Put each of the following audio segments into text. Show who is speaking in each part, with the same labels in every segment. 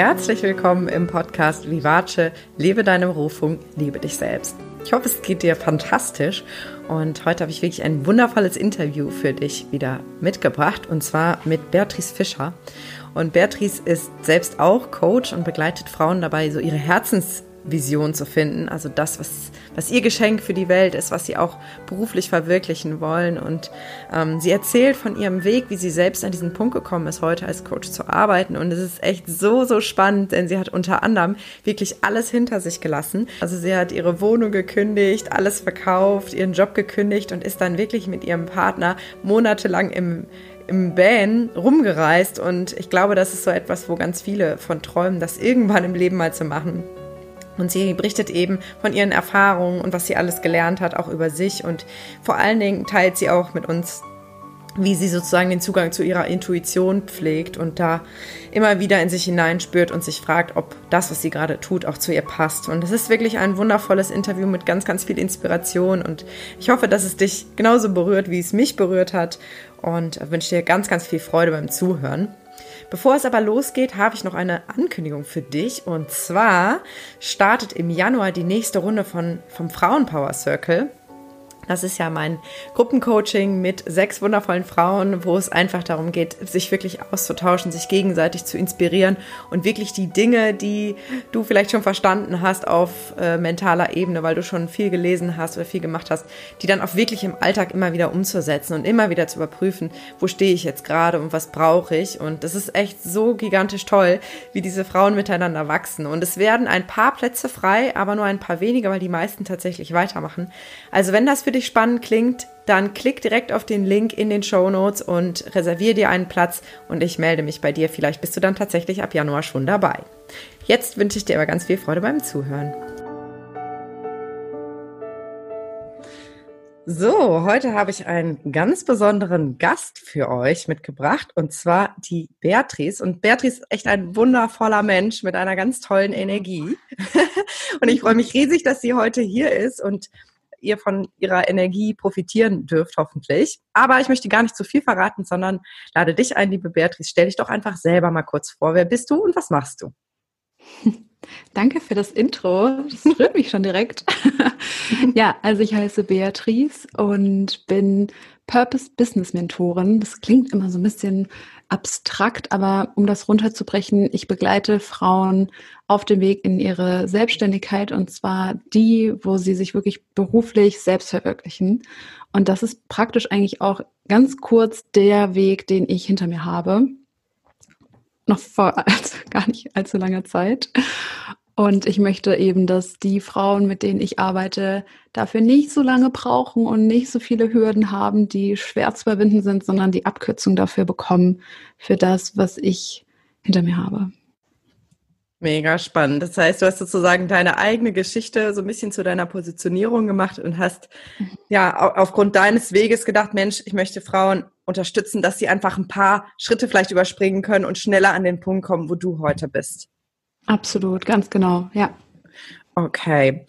Speaker 1: herzlich willkommen im Podcast Vivace, lebe deine Berufung, liebe dich selbst. Ich hoffe, es geht dir fantastisch und heute habe ich wirklich ein wundervolles Interview für dich wieder mitgebracht und zwar mit Beatrice Fischer. Und Beatrice ist selbst auch Coach und begleitet Frauen dabei, so ihre Herzens Vision zu finden, also das, was, was ihr Geschenk für die Welt ist, was sie auch beruflich verwirklichen wollen. Und ähm, sie erzählt von ihrem Weg, wie sie selbst an diesen Punkt gekommen ist, heute als Coach zu arbeiten. Und es ist echt so, so spannend, denn sie hat unter anderem wirklich alles hinter sich gelassen. Also sie hat ihre Wohnung gekündigt, alles verkauft, ihren Job gekündigt und ist dann wirklich mit ihrem Partner monatelang im im Van rumgereist und ich glaube, das ist so etwas, wo ganz viele von träumen, das irgendwann im Leben mal zu machen. Und sie berichtet eben von ihren Erfahrungen und was sie alles gelernt hat, auch über sich. Und vor allen Dingen teilt sie auch mit uns, wie sie sozusagen den Zugang zu ihrer Intuition pflegt und da immer wieder in sich hineinspürt und sich fragt, ob das, was sie gerade tut, auch zu ihr passt. Und es ist wirklich ein wundervolles Interview mit ganz, ganz viel Inspiration. Und ich hoffe, dass es dich genauso berührt, wie es mich berührt hat. Und wünsche dir ganz, ganz viel Freude beim Zuhören. Bevor es aber losgeht, habe ich noch eine Ankündigung für dich. Und zwar startet im Januar die nächste Runde von, vom Frauenpower Circle. Das ist ja mein Gruppencoaching mit sechs wundervollen Frauen, wo es einfach darum geht, sich wirklich auszutauschen, sich gegenseitig zu inspirieren und wirklich die Dinge, die du vielleicht schon verstanden hast auf äh, mentaler Ebene, weil du schon viel gelesen hast oder viel gemacht hast, die dann auch wirklich im Alltag immer wieder umzusetzen und immer wieder zu überprüfen, wo stehe ich jetzt gerade und was brauche ich. Und das ist echt so gigantisch toll, wie diese Frauen miteinander wachsen. Und es werden ein paar Plätze frei, aber nur ein paar wenige, weil die meisten tatsächlich weitermachen. Also wenn das für dich dich spannend klingt, dann klick direkt auf den Link in den Show Notes und reservier dir einen Platz und ich melde mich bei dir. Vielleicht bist du dann tatsächlich ab Januar schon dabei. Jetzt wünsche ich dir aber ganz viel Freude beim Zuhören. So, heute habe ich einen ganz besonderen Gast für euch mitgebracht und zwar die Beatrice. Und Beatrice ist echt ein wundervoller Mensch mit einer ganz tollen Energie. und ich freue mich riesig, dass sie heute hier ist und ihr von ihrer Energie profitieren dürft, hoffentlich. Aber ich möchte gar nicht zu viel verraten, sondern lade dich ein, liebe Beatrice. Stell dich doch einfach selber mal kurz vor. Wer bist du und was machst du?
Speaker 2: Danke für das Intro. Das rührt mich schon direkt. ja, also ich heiße Beatrice und bin Purpose Business Mentorin. Das klingt immer so ein bisschen abstrakt, aber um das runterzubrechen, ich begleite Frauen auf dem Weg in ihre Selbstständigkeit und zwar die, wo sie sich wirklich beruflich selbst verwirklichen. Und das ist praktisch eigentlich auch ganz kurz der Weg, den ich hinter mir habe. Noch vor also gar nicht allzu langer Zeit. Und ich möchte eben, dass die Frauen, mit denen ich arbeite, dafür nicht so lange brauchen und nicht so viele Hürden haben, die schwer zu überwinden sind, sondern die Abkürzung dafür bekommen, für das, was ich hinter mir habe.
Speaker 1: Mega spannend. Das heißt, du hast sozusagen deine eigene Geschichte so ein bisschen zu deiner Positionierung gemacht und hast mhm. ja aufgrund deines Weges gedacht, Mensch, ich möchte Frauen unterstützen, dass sie einfach ein paar Schritte vielleicht überspringen können und schneller an den Punkt kommen, wo du heute bist.
Speaker 2: Absolut, ganz genau, ja.
Speaker 1: Okay.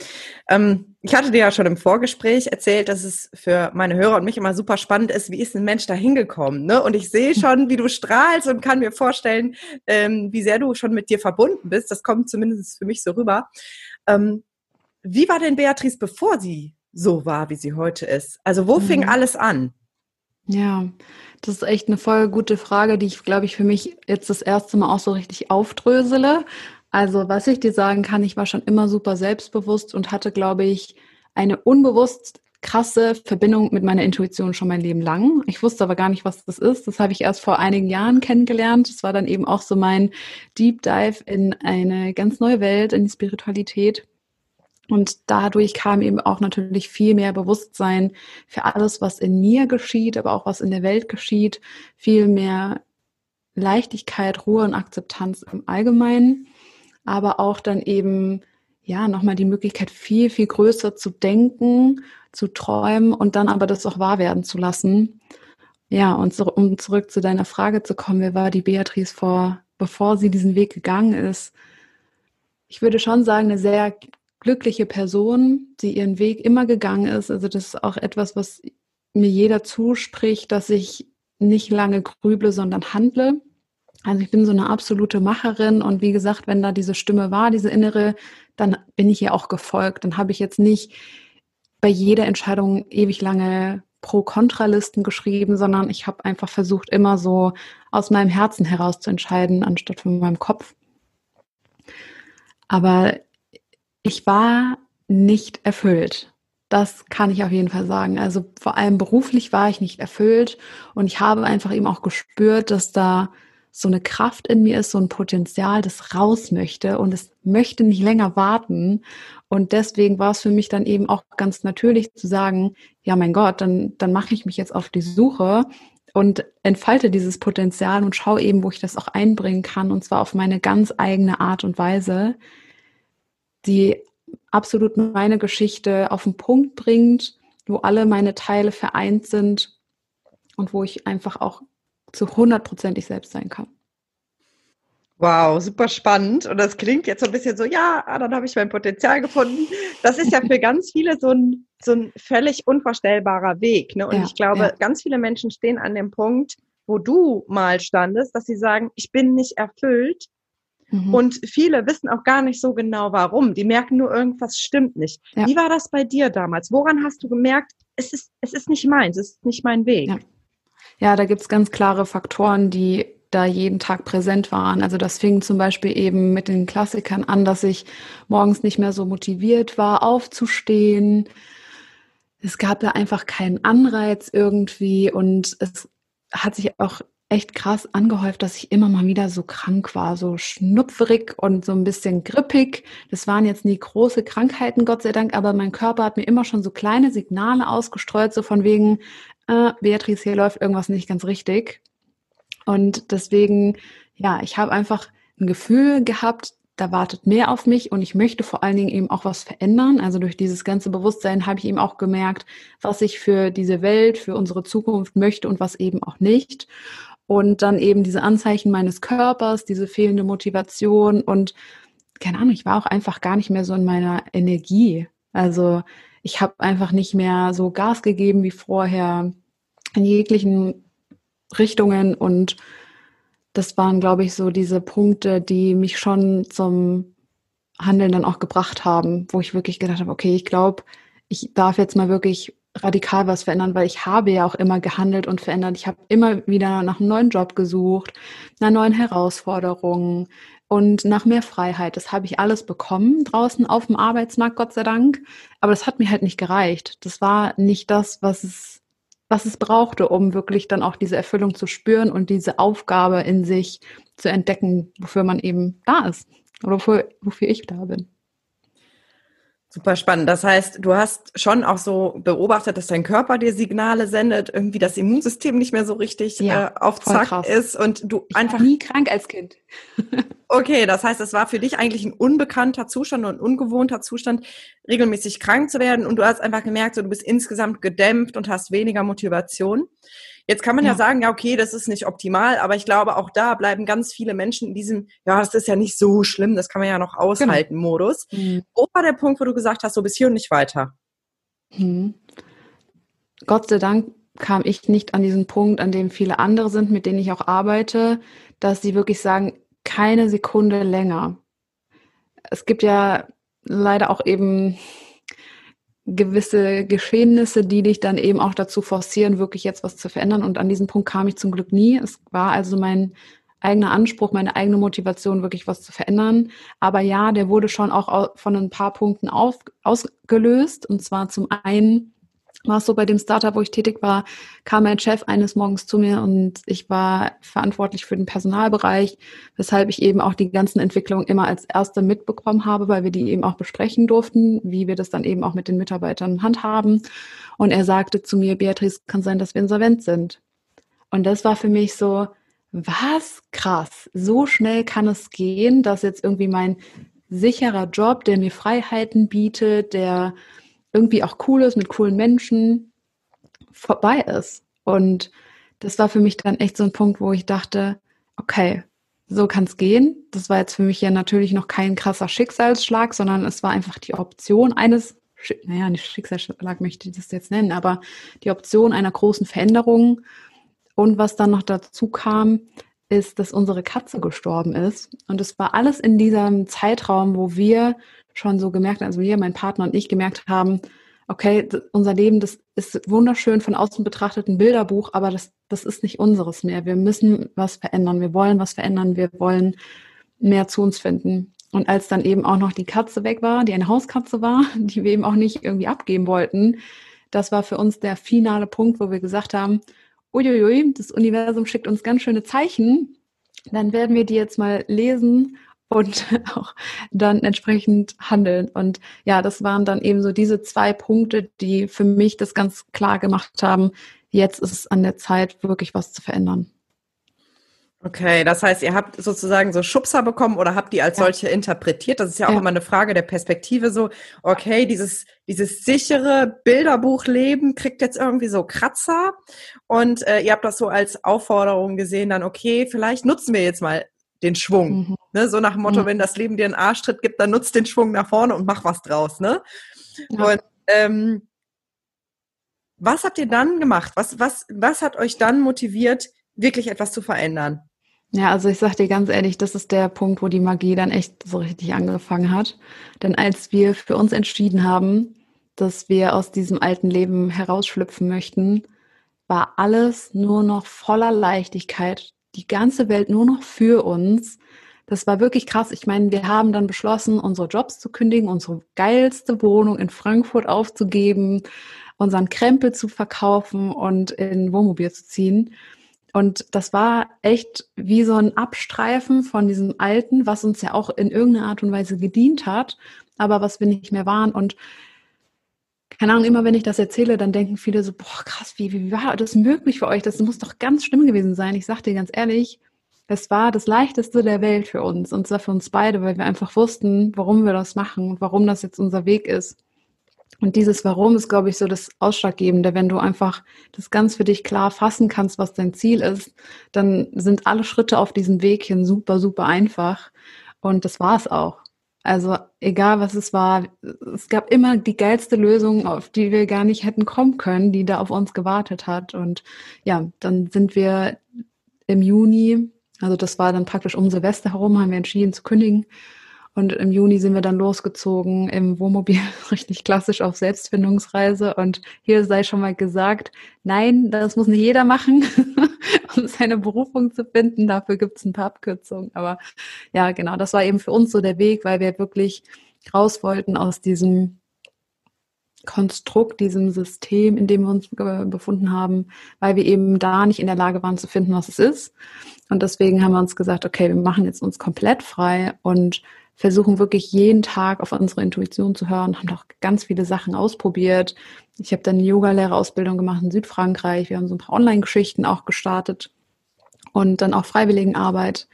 Speaker 1: Ähm, ich hatte dir ja schon im Vorgespräch erzählt, dass es für meine Hörer und mich immer super spannend ist, wie ist ein Mensch da hingekommen? Ne? Und ich sehe schon, wie du strahlst und kann mir vorstellen, ähm, wie sehr du schon mit dir verbunden bist. Das kommt zumindest für mich so rüber. Ähm, wie war denn Beatrice, bevor sie so war, wie sie heute ist? Also wo mhm. fing alles an?
Speaker 2: Ja, das ist echt eine voll gute Frage, die ich, glaube ich, für mich jetzt das erste Mal auch so richtig aufdrösele. Also, was ich dir sagen kann, ich war schon immer super selbstbewusst und hatte, glaube ich, eine unbewusst krasse Verbindung mit meiner Intuition schon mein Leben lang. Ich wusste aber gar nicht, was das ist. Das habe ich erst vor einigen Jahren kennengelernt. Das war dann eben auch so mein Deep Dive in eine ganz neue Welt, in die Spiritualität. Und dadurch kam eben auch natürlich viel mehr Bewusstsein für alles, was in mir geschieht, aber auch was in der Welt geschieht. Viel mehr Leichtigkeit, Ruhe und Akzeptanz im Allgemeinen aber auch dann eben ja nochmal die Möglichkeit, viel, viel größer zu denken, zu träumen und dann aber das auch wahr werden zu lassen. Ja, und so, um zurück zu deiner Frage zu kommen, wer war die Beatrice vor, bevor sie diesen Weg gegangen ist? Ich würde schon sagen, eine sehr glückliche Person, die ihren Weg immer gegangen ist. Also das ist auch etwas, was mir jeder zuspricht, dass ich nicht lange grüble, sondern handle. Also ich bin so eine absolute Macherin und wie gesagt, wenn da diese Stimme war, diese innere, dann bin ich ihr auch gefolgt. Dann habe ich jetzt nicht bei jeder Entscheidung ewig lange Pro-Kontra-Listen geschrieben, sondern ich habe einfach versucht, immer so aus meinem Herzen heraus zu entscheiden, anstatt von meinem Kopf. Aber ich war nicht erfüllt. Das kann ich auf jeden Fall sagen. Also vor allem beruflich war ich nicht erfüllt und ich habe einfach eben auch gespürt, dass da so eine Kraft in mir ist, so ein Potenzial, das raus möchte und es möchte nicht länger warten. Und deswegen war es für mich dann eben auch ganz natürlich zu sagen, ja, mein Gott, dann, dann mache ich mich jetzt auf die Suche und entfalte dieses Potenzial und schaue eben, wo ich das auch einbringen kann, und zwar auf meine ganz eigene Art und Weise, die absolut meine Geschichte auf den Punkt bringt, wo alle meine Teile vereint sind und wo ich einfach auch zu hundertprozentig selbst sein kann.
Speaker 1: Wow, super spannend. Und das klingt jetzt so ein bisschen so, ja, ah, dann habe ich mein Potenzial gefunden. Das ist ja für ganz viele so ein, so ein völlig unvorstellbarer Weg. Ne? Und ja, ich glaube, ja. ganz viele Menschen stehen an dem Punkt, wo du mal standest, dass sie sagen, ich bin nicht erfüllt. Mhm. Und viele wissen auch gar nicht so genau, warum. Die merken nur, irgendwas stimmt nicht. Ja. Wie war das bei dir damals? Woran hast du gemerkt, es ist, es ist nicht meins, es ist nicht mein Weg?
Speaker 2: Ja, da gibt's ganz klare Faktoren, die da jeden Tag präsent waren. Also das fing zum Beispiel eben mit den Klassikern an, dass ich morgens nicht mehr so motiviert war, aufzustehen. Es gab da einfach keinen Anreiz irgendwie und es hat sich auch echt krass angehäuft, dass ich immer mal wieder so krank war, so schnupferig und so ein bisschen grippig. Das waren jetzt nie große Krankheiten, Gott sei Dank, aber mein Körper hat mir immer schon so kleine Signale ausgestreut, so von wegen, äh, Beatrice, hier läuft irgendwas nicht ganz richtig. Und deswegen, ja, ich habe einfach ein Gefühl gehabt, da wartet mehr auf mich und ich möchte vor allen Dingen eben auch was verändern. Also durch dieses ganze Bewusstsein habe ich eben auch gemerkt, was ich für diese Welt, für unsere Zukunft möchte und was eben auch nicht. Und dann eben diese Anzeichen meines Körpers, diese fehlende Motivation und keine Ahnung, ich war auch einfach gar nicht mehr so in meiner Energie. Also ich habe einfach nicht mehr so Gas gegeben wie vorher in jeglichen Richtungen und das waren, glaube ich, so diese Punkte, die mich schon zum Handeln dann auch gebracht haben, wo ich wirklich gedacht habe, okay, ich glaube, ich darf jetzt mal wirklich radikal was verändern, weil ich habe ja auch immer gehandelt und verändert. Ich habe immer wieder nach einem neuen Job gesucht, nach neuen Herausforderungen und nach mehr Freiheit. Das habe ich alles bekommen draußen auf dem Arbeitsmarkt, Gott sei Dank. Aber das hat mir halt nicht gereicht. Das war nicht das, was es was es brauchte, um wirklich dann auch diese Erfüllung zu spüren und diese Aufgabe in sich zu entdecken, wofür man eben da ist oder wofür, wofür ich da bin.
Speaker 1: Super spannend. Das heißt, du hast schon auch so beobachtet, dass dein Körper dir Signale sendet, irgendwie das Immunsystem nicht mehr so richtig ja, äh, auf Zack ist und du
Speaker 2: ich
Speaker 1: einfach
Speaker 2: war nie krank als Kind.
Speaker 1: okay, das heißt, es war für dich eigentlich ein unbekannter Zustand und ein ungewohnter Zustand, regelmäßig krank zu werden und du hast einfach gemerkt, so du bist insgesamt gedämpft und hast weniger Motivation. Jetzt kann man ja. ja. sagen, ja, okay, das ist nicht optimal, aber ich glaube, auch da bleiben ganz viele Menschen in diesem, ja, das ist ja nicht so schlimm, das kann man ja noch genau. aushalten, genau. Modus. Mhm. Wo war der Punkt, wo du gesagt hast, so bis hier und nicht weiter?
Speaker 2: Mhm. Gott sei Dank kam ich nicht an diesen Punkt, an dem viele andere sind, mit denen ich auch arbeite, dass sie wirklich sagen, keine Sekunde länger. Es gibt ja leider auch eben gewisse Geschehnisse, die dich dann eben auch dazu forcieren, wirklich jetzt was zu verändern. Und an diesen Punkt kam ich zum Glück nie. Es war also mein eigener Anspruch, meine eigene Motivation, wirklich was zu verändern. Aber ja, der wurde schon auch von ein paar Punkten auf, ausgelöst. Und zwar zum einen war es so bei dem Startup, wo ich tätig war, kam mein Chef eines Morgens zu mir und ich war verantwortlich für den Personalbereich, weshalb ich eben auch die ganzen Entwicklungen immer als Erste mitbekommen habe, weil wir die eben auch besprechen durften, wie wir das dann eben auch mit den Mitarbeitern handhaben. Und er sagte zu mir, Beatrice, kann sein, dass wir insolvent sind. Und das war für mich so, was krass, so schnell kann es gehen, dass jetzt irgendwie mein sicherer Job, der mir Freiheiten bietet, der irgendwie auch cool ist mit coolen Menschen, vorbei ist. Und das war für mich dann echt so ein Punkt, wo ich dachte, okay, so kann es gehen. Das war jetzt für mich ja natürlich noch kein krasser Schicksalsschlag, sondern es war einfach die Option eines, naja, nicht Schicksalsschlag möchte ich das jetzt nennen, aber die Option einer großen Veränderung. Und was dann noch dazu kam, ist, dass unsere Katze gestorben ist. Und es war alles in diesem Zeitraum, wo wir schon so gemerkt haben, also wir, mein Partner und ich gemerkt haben, okay, unser Leben, das ist wunderschön von außen betrachtet ein Bilderbuch, aber das, das ist nicht unseres mehr. Wir müssen was verändern. Wir wollen was verändern. Wir wollen mehr zu uns finden. Und als dann eben auch noch die Katze weg war, die eine Hauskatze war, die wir eben auch nicht irgendwie abgeben wollten, das war für uns der finale Punkt, wo wir gesagt haben, uiuiui, das Universum schickt uns ganz schöne Zeichen, dann werden wir die jetzt mal lesen und auch dann entsprechend handeln. Und ja, das waren dann eben so diese zwei Punkte, die für mich das ganz klar gemacht haben, jetzt ist es an der Zeit, wirklich was zu verändern.
Speaker 1: Okay, das heißt, ihr habt sozusagen so Schubser bekommen oder habt die als ja. solche interpretiert? Das ist ja auch ja. immer eine Frage der Perspektive so, okay, dieses, dieses sichere Bilderbuchleben kriegt jetzt irgendwie so Kratzer und äh, ihr habt das so als Aufforderung gesehen, dann okay, vielleicht nutzen wir jetzt mal den Schwung. Mhm. Ne? So nach dem Motto, mhm. wenn das Leben dir einen Arschtritt gibt, dann nutzt den Schwung nach vorne und mach was draus. Ne? Ja. Und ähm, was habt ihr dann gemacht? Was, was, was hat euch dann motiviert, wirklich etwas zu verändern?
Speaker 2: Ja, also ich sag dir ganz ehrlich, das ist der Punkt, wo die Magie dann echt so richtig angefangen hat. Denn als wir für uns entschieden haben, dass wir aus diesem alten Leben herausschlüpfen möchten, war alles nur noch voller Leichtigkeit. Die ganze Welt nur noch für uns. Das war wirklich krass. Ich meine, wir haben dann beschlossen, unsere Jobs zu kündigen, unsere geilste Wohnung in Frankfurt aufzugeben, unseren Krempel zu verkaufen und in Wohnmobil zu ziehen. Und das war echt wie so ein Abstreifen von diesem Alten, was uns ja auch in irgendeiner Art und Weise gedient hat, aber was wir nicht mehr waren. Und keine Ahnung, immer wenn ich das erzähle, dann denken viele so, boah, krass, wie, wie war das möglich für euch? Das muss doch ganz schlimm gewesen sein. Ich sag dir ganz ehrlich, es war das leichteste der Welt für uns und zwar für uns beide, weil wir einfach wussten, warum wir das machen und warum das jetzt unser Weg ist. Und dieses Warum ist, glaube ich, so das Ausschlaggebende. Wenn du einfach das ganz für dich klar fassen kannst, was dein Ziel ist, dann sind alle Schritte auf diesem Weg hin super, super einfach. Und das war es auch. Also egal was es war, es gab immer die geilste Lösung, auf die wir gar nicht hätten kommen können, die da auf uns gewartet hat. Und ja, dann sind wir im Juni, also das war dann praktisch um Silvester herum, haben wir entschieden zu kündigen und im Juni sind wir dann losgezogen im Wohnmobil, richtig klassisch auf Selbstfindungsreise. Und hier sei schon mal gesagt, nein, das muss nicht jeder machen, um seine Berufung zu finden. Dafür gibt es ein paar Abkürzungen. Aber ja, genau, das war eben für uns so der Weg, weil wir wirklich raus wollten aus diesem Konstrukt, diesem System, in dem wir uns befunden haben, weil wir eben da nicht in der Lage waren zu finden, was es ist. Und deswegen haben wir uns gesagt, okay, wir machen jetzt uns komplett frei und versuchen wirklich jeden Tag auf unsere Intuition zu hören, haben doch ganz viele Sachen ausprobiert. Ich habe dann eine Yogalehrerausbildung gemacht in Südfrankreich. Wir haben so ein paar Online-Geschichten auch gestartet und dann auch Freiwilligenarbeit.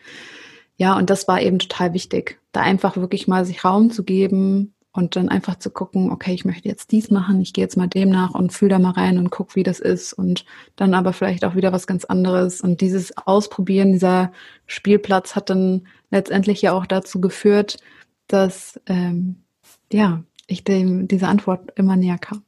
Speaker 2: Ja, und das war eben total wichtig, da einfach wirklich mal sich Raum zu geben und dann einfach zu gucken, okay, ich möchte jetzt dies machen, ich gehe jetzt mal dem nach und fühle da mal rein und guck, wie das ist und dann aber vielleicht auch wieder was ganz anderes. Und dieses Ausprobieren, dieser Spielplatz hat dann letztendlich ja auch dazu geführt, dass ähm, ja ich dem diese Antwort immer näher kam.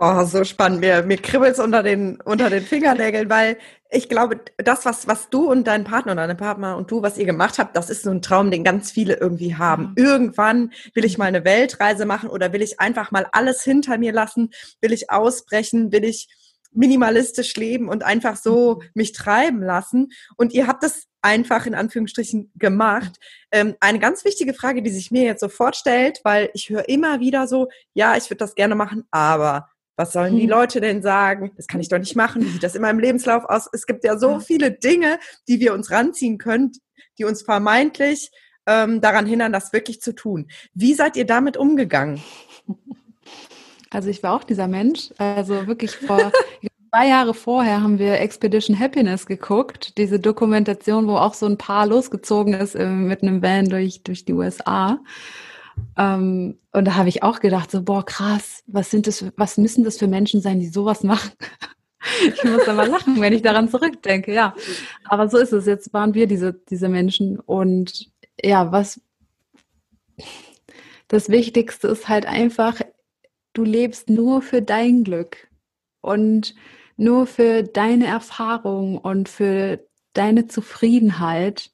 Speaker 1: Oh, so spannend. Mir, mir kribbelt's unter den, unter den Fingernägeln, weil ich glaube, das, was, was du und dein Partner oder deine Partner und du, was ihr gemacht habt, das ist so ein Traum, den ganz viele irgendwie haben. Ja. Irgendwann will ich mal eine Weltreise machen oder will ich einfach mal alles hinter mir lassen? Will ich ausbrechen? Will ich minimalistisch leben und einfach so mhm. mich treiben lassen? Und ihr habt das einfach in Anführungsstrichen gemacht. Ähm, eine ganz wichtige Frage, die sich mir jetzt sofort stellt, weil ich höre immer wieder so, ja, ich würde das gerne machen, aber was sollen die hm. Leute denn sagen? Das kann ich doch nicht machen. Wie sieht das in meinem Lebenslauf aus? Es gibt ja so viele Dinge, die wir uns ranziehen können, die uns vermeintlich ähm, daran hindern, das wirklich zu tun. Wie seid ihr damit umgegangen?
Speaker 2: Also ich war auch dieser Mensch. Also wirklich vor zwei Jahre vorher haben wir Expedition Happiness geguckt, diese Dokumentation, wo auch so ein Paar losgezogen ist äh, mit einem Van durch, durch die USA. Ähm, und da habe ich auch gedacht, so, boah, krass, was sind das, was müssen das für Menschen sein, die sowas machen? ich muss da mal lachen, wenn ich daran zurückdenke, ja. Aber so ist es. Jetzt waren wir diese, diese Menschen. Und ja, was das Wichtigste ist halt einfach, du lebst nur für dein Glück und nur für deine Erfahrung und für deine Zufriedenheit.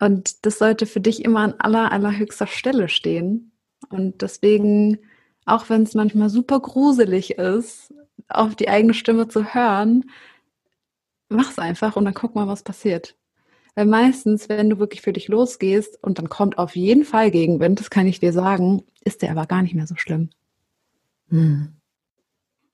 Speaker 2: Und das sollte für dich immer an aller, allerhöchster Stelle stehen. Und deswegen, auch wenn es manchmal super gruselig ist, auf die eigene Stimme zu hören, mach's einfach und dann guck mal, was passiert. Weil meistens, wenn du wirklich für dich losgehst und dann kommt auf jeden Fall Gegenwind, das kann ich dir sagen, ist der aber gar nicht mehr so schlimm.
Speaker 1: Hm.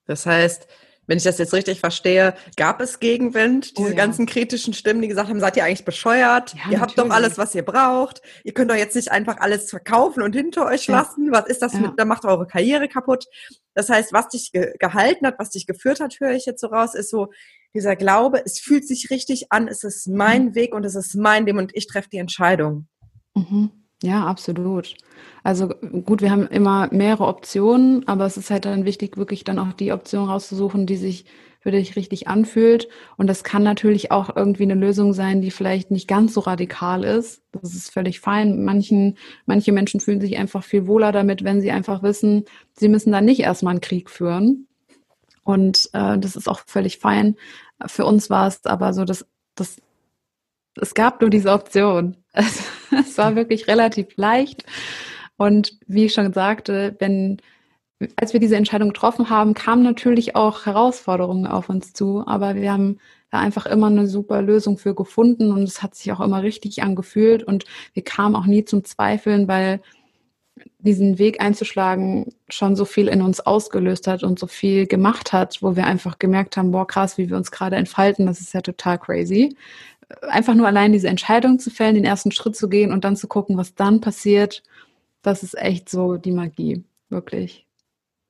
Speaker 1: Das heißt, wenn ich das jetzt richtig verstehe, gab es Gegenwind, diese oh ja. ganzen kritischen Stimmen, die gesagt haben, seid ihr eigentlich bescheuert? Ja, ihr habt doch alles, was ihr braucht. Ihr könnt doch jetzt nicht einfach alles verkaufen und hinter euch ja. lassen. Was ist das mit, da macht eure Karriere kaputt. Das heißt, was dich ge gehalten hat, was dich geführt hat, höre ich jetzt so raus, ist so dieser Glaube, es fühlt sich richtig an, es ist mein mhm. Weg und es ist mein Leben und ich treffe die Entscheidung.
Speaker 2: Mhm. Ja, absolut. Also gut, wir haben immer mehrere Optionen, aber es ist halt dann wichtig, wirklich dann auch die Option rauszusuchen, die sich für dich richtig anfühlt. Und das kann natürlich auch irgendwie eine Lösung sein, die vielleicht nicht ganz so radikal ist. Das ist völlig fein. Manchen, manche Menschen fühlen sich einfach viel wohler damit, wenn sie einfach wissen, sie müssen dann nicht erstmal einen Krieg führen. Und äh, das ist auch völlig fein. Für uns war es aber so, dass das es gab nur diese Option. Es, es war wirklich relativ leicht. Und wie ich schon sagte, wenn, als wir diese Entscheidung getroffen haben, kamen natürlich auch Herausforderungen auf uns zu. Aber wir haben da einfach immer eine super Lösung für gefunden und es hat sich auch immer richtig angefühlt und wir kamen auch nie zum Zweifeln, weil diesen Weg einzuschlagen schon so viel in uns ausgelöst hat und so viel gemacht hat, wo wir einfach gemerkt haben, boah, krass, wie wir uns gerade entfalten, das ist ja total crazy einfach nur allein diese Entscheidung zu fällen, den ersten Schritt zu gehen und dann zu gucken, was dann passiert, das ist echt so die Magie, wirklich.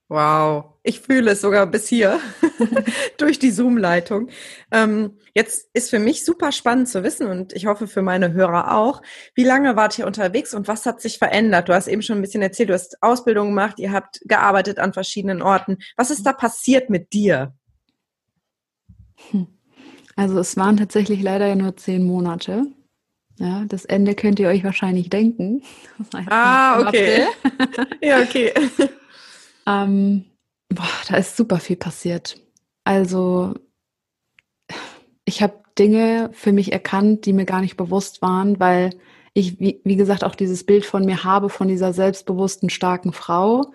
Speaker 1: Wow, ich fühle es sogar bis hier durch die Zoom-Leitung. Ähm, jetzt ist für mich super spannend zu wissen und ich hoffe für meine Hörer auch, wie lange wart ihr unterwegs und was hat sich verändert? Du hast eben schon ein bisschen erzählt, du hast Ausbildung gemacht, ihr habt gearbeitet an verschiedenen Orten. Was ist da passiert mit dir?
Speaker 2: Hm. Also es waren tatsächlich leider ja nur zehn Monate. Ja, das Ende könnt ihr euch wahrscheinlich denken.
Speaker 1: ah, okay. ja, okay.
Speaker 2: Ähm, boah, da ist super viel passiert. Also ich habe Dinge für mich erkannt, die mir gar nicht bewusst waren, weil ich, wie, wie gesagt, auch dieses Bild von mir habe, von dieser selbstbewussten, starken Frau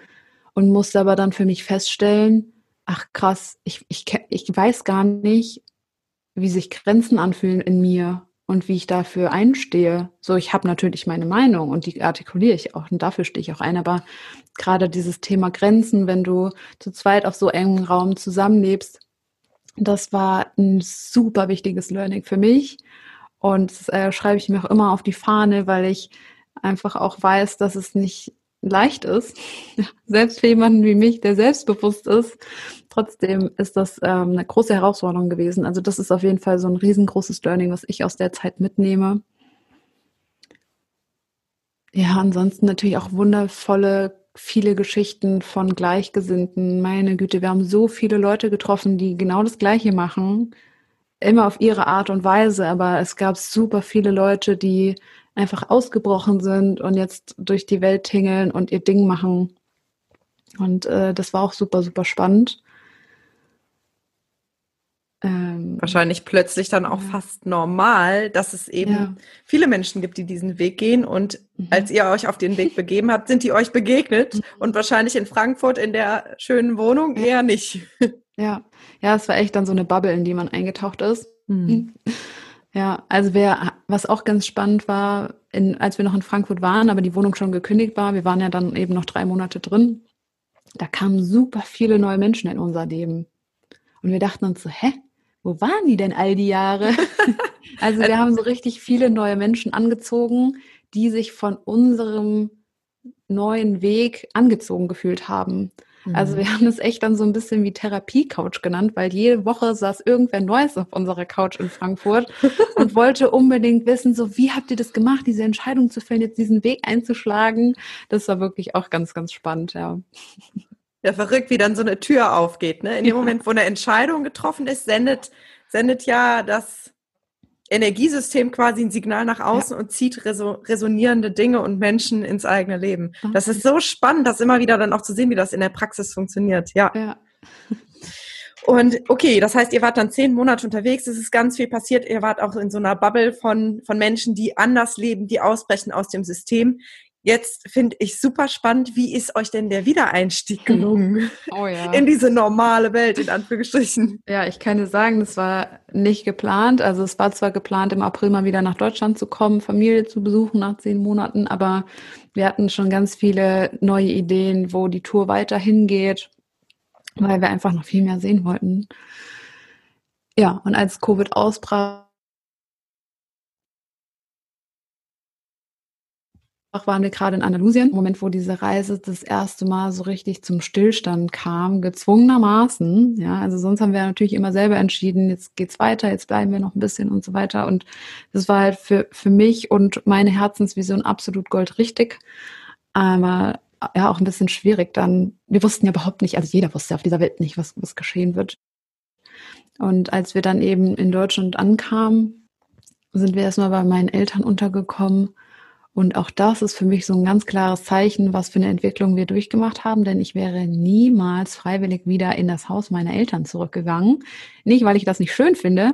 Speaker 2: und musste aber dann für mich feststellen, ach krass, ich, ich, ich weiß gar nicht, wie sich Grenzen anfühlen in mir und wie ich dafür einstehe. So, ich habe natürlich meine Meinung und die artikuliere ich auch und dafür stehe ich auch ein. Aber gerade dieses Thema Grenzen, wenn du zu zweit auf so engem Raum zusammenlebst, das war ein super wichtiges Learning für mich. Und das äh, schreibe ich mir auch immer auf die Fahne, weil ich einfach auch weiß, dass es nicht leicht ist, selbst für jemanden wie mich, der selbstbewusst ist. Trotzdem ist das ähm, eine große Herausforderung gewesen. Also das ist auf jeden Fall so ein riesengroßes Learning, was ich aus der Zeit mitnehme. Ja, ansonsten natürlich auch wundervolle, viele Geschichten von Gleichgesinnten. Meine Güte, wir haben so viele Leute getroffen, die genau das Gleiche machen. Immer auf ihre Art und Weise, aber es gab super viele Leute, die einfach ausgebrochen sind und jetzt durch die Welt tingeln und ihr Ding machen. Und äh, das war auch super, super spannend.
Speaker 1: Ähm, Wahrscheinlich plötzlich dann auch ja. fast normal, dass es eben ja. viele Menschen gibt, die diesen Weg gehen. Und mhm. als ihr euch auf den Weg begeben habt, sind die euch begegnet. Mhm. Und wahrscheinlich in Frankfurt in der schönen Wohnung ja. eher nicht.
Speaker 2: Ja, ja, es war echt dann so eine Bubble, in die man eingetaucht ist. Mhm. Ja, also wer, was auch ganz spannend war, in, als wir noch in Frankfurt waren, aber die Wohnung schon gekündigt war, wir waren ja dann eben noch drei Monate drin, da kamen super viele neue Menschen in unser Leben. Und wir dachten uns so, hä? Wo waren die denn all die Jahre? also wir haben so richtig viele neue Menschen angezogen, die sich von unserem neuen Weg angezogen gefühlt haben. Also wir mhm. haben es echt dann so ein bisschen wie Therapie-Couch genannt, weil jede Woche saß irgendwer Neues auf unserer Couch in Frankfurt und wollte unbedingt wissen, so wie habt ihr das gemacht, diese Entscheidung zu fällen, jetzt diesen Weg einzuschlagen. Das war wirklich auch ganz, ganz spannend, ja.
Speaker 1: Ja, verrückt, wie dann so eine Tür aufgeht. Ne? In dem Moment, wo eine Entscheidung getroffen ist, sendet, sendet ja das Energiesystem quasi ein Signal nach außen ja. und zieht resonierende Dinge und Menschen ins eigene Leben. Das ist so spannend, das immer wieder dann auch zu sehen, wie das in der Praxis funktioniert. Ja. ja. Und okay, das heißt, ihr wart dann zehn Monate unterwegs, es ist ganz viel passiert, ihr wart auch in so einer Bubble von, von Menschen, die anders leben, die ausbrechen aus dem System. Jetzt finde ich super spannend, wie ist euch denn der Wiedereinstieg gelungen oh ja. in diese normale Welt, in Anführungsstrichen?
Speaker 2: Ja, ich kann dir sagen, das war nicht geplant. Also es war zwar geplant, im April mal wieder nach Deutschland zu kommen, Familie zu besuchen nach zehn Monaten, aber wir hatten schon ganz viele neue Ideen, wo die Tour weiterhin geht, weil wir einfach noch viel mehr sehen wollten. Ja, und als Covid ausbrach, waren wir gerade in Andalusien, im Moment, wo diese Reise das erste Mal so richtig zum Stillstand kam, gezwungenermaßen. Ja, also sonst haben wir natürlich immer selber entschieden, jetzt geht's weiter, jetzt bleiben wir noch ein bisschen und so weiter. Und das war halt für, für mich und meine Herzensvision absolut goldrichtig. Aber ja, auch ein bisschen schwierig dann. Wir wussten ja überhaupt nicht, also jeder wusste auf dieser Welt nicht, was, was geschehen wird. Und als wir dann eben in Deutschland ankamen, sind wir erstmal bei meinen Eltern untergekommen und auch das ist für mich so ein ganz klares Zeichen, was für eine Entwicklung wir durchgemacht haben, denn ich wäre niemals freiwillig wieder in das Haus meiner Eltern zurückgegangen. Nicht, weil ich das nicht schön finde,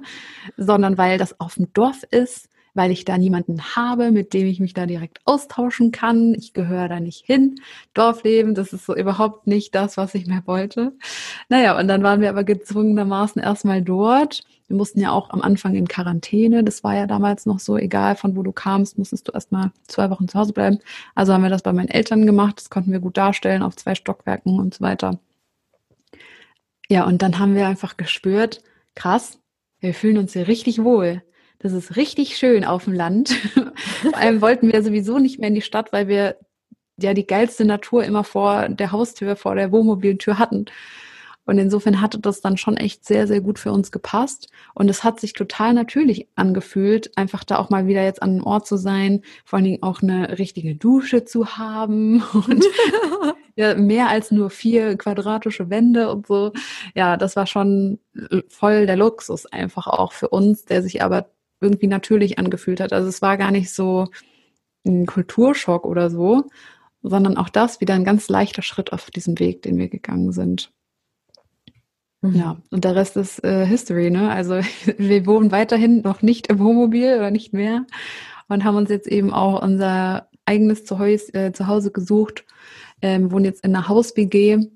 Speaker 2: sondern weil das auf dem Dorf ist, weil ich da niemanden habe, mit dem ich mich da direkt austauschen kann. Ich gehöre da nicht hin. Dorfleben, das ist so überhaupt nicht das, was ich mehr wollte. Naja, und dann waren wir aber gezwungenermaßen erstmal dort wir mussten ja auch am Anfang in Quarantäne. Das war ja damals noch so, egal von wo du kamst, musstest du erstmal zwei Wochen zu Hause bleiben. Also haben wir das bei meinen Eltern gemacht. Das konnten wir gut darstellen auf zwei Stockwerken und so weiter. Ja, und dann haben wir einfach gespürt, krass, wir fühlen uns hier richtig wohl. Das ist richtig schön auf dem Land. Vor allem wollten wir sowieso nicht mehr in die Stadt, weil wir ja die geilste Natur immer vor der Haustür, vor der Wohnmobiltür hatten. Und insofern hatte das dann schon echt sehr, sehr gut für uns gepasst. Und es hat sich total natürlich angefühlt, einfach da auch mal wieder jetzt an einem Ort zu sein, vor allen Dingen auch eine richtige Dusche zu haben und ja, mehr als nur vier quadratische Wände und so. Ja, das war schon voll der Luxus einfach auch für uns, der sich aber irgendwie natürlich angefühlt hat. Also es war gar nicht so ein Kulturschock oder so, sondern auch das wieder ein ganz leichter Schritt auf diesem Weg, den wir gegangen sind. Mhm. Ja, und der Rest ist äh, History, ne? Also wir wohnen weiterhin noch nicht im Wohnmobil oder nicht mehr und haben uns jetzt eben auch unser eigenes Zuhause, äh, Zuhause gesucht, ähm, wohnen jetzt in einer Haus-WG,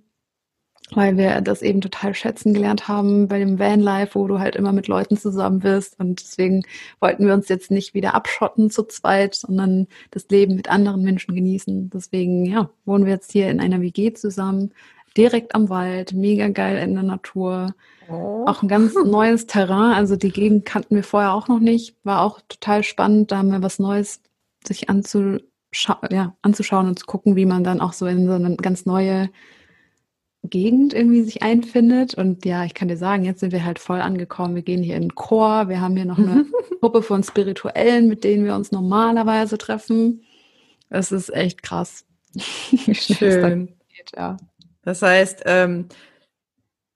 Speaker 2: weil wir das eben total schätzen gelernt haben bei dem Vanlife, wo du halt immer mit Leuten zusammen bist und deswegen wollten wir uns jetzt nicht wieder abschotten zu zweit, sondern das Leben mit anderen Menschen genießen. Deswegen, ja, wohnen wir jetzt hier in einer WG zusammen, direkt am Wald, mega geil in der Natur. Oh. Auch ein ganz neues Terrain. Also die Gegend kannten wir vorher auch noch nicht. War auch total spannend, da mal was Neues sich anzuschau ja, anzuschauen und zu gucken, wie man dann auch so in so eine ganz neue Gegend irgendwie sich einfindet. Und ja, ich kann dir sagen, jetzt sind wir halt voll angekommen. Wir gehen hier in den Chor. Wir haben hier noch eine Gruppe von Spirituellen, mit denen wir uns normalerweise treffen. Es ist echt krass.
Speaker 1: Schön. Geht, ja. Das heißt, ähm,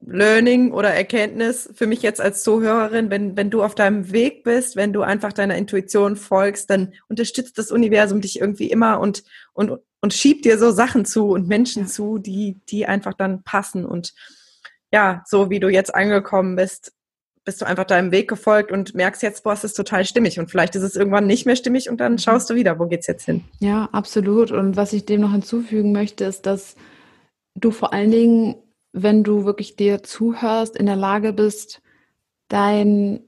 Speaker 1: Learning oder Erkenntnis für mich jetzt als Zuhörerin, wenn, wenn du auf deinem Weg bist, wenn du einfach deiner Intuition folgst, dann unterstützt das Universum dich irgendwie immer und, und, und schiebt dir so Sachen zu und Menschen ja. zu, die, die einfach dann passen. Und ja, so wie du jetzt angekommen bist, bist du einfach deinem Weg gefolgt und merkst jetzt, boah, es ist total stimmig. Und vielleicht ist es irgendwann nicht mehr stimmig und dann mhm. schaust du wieder, wo geht's jetzt hin?
Speaker 2: Ja, absolut. Und was ich dem noch hinzufügen möchte, ist, dass du vor allen Dingen, wenn du wirklich dir zuhörst, in der Lage bist, dein,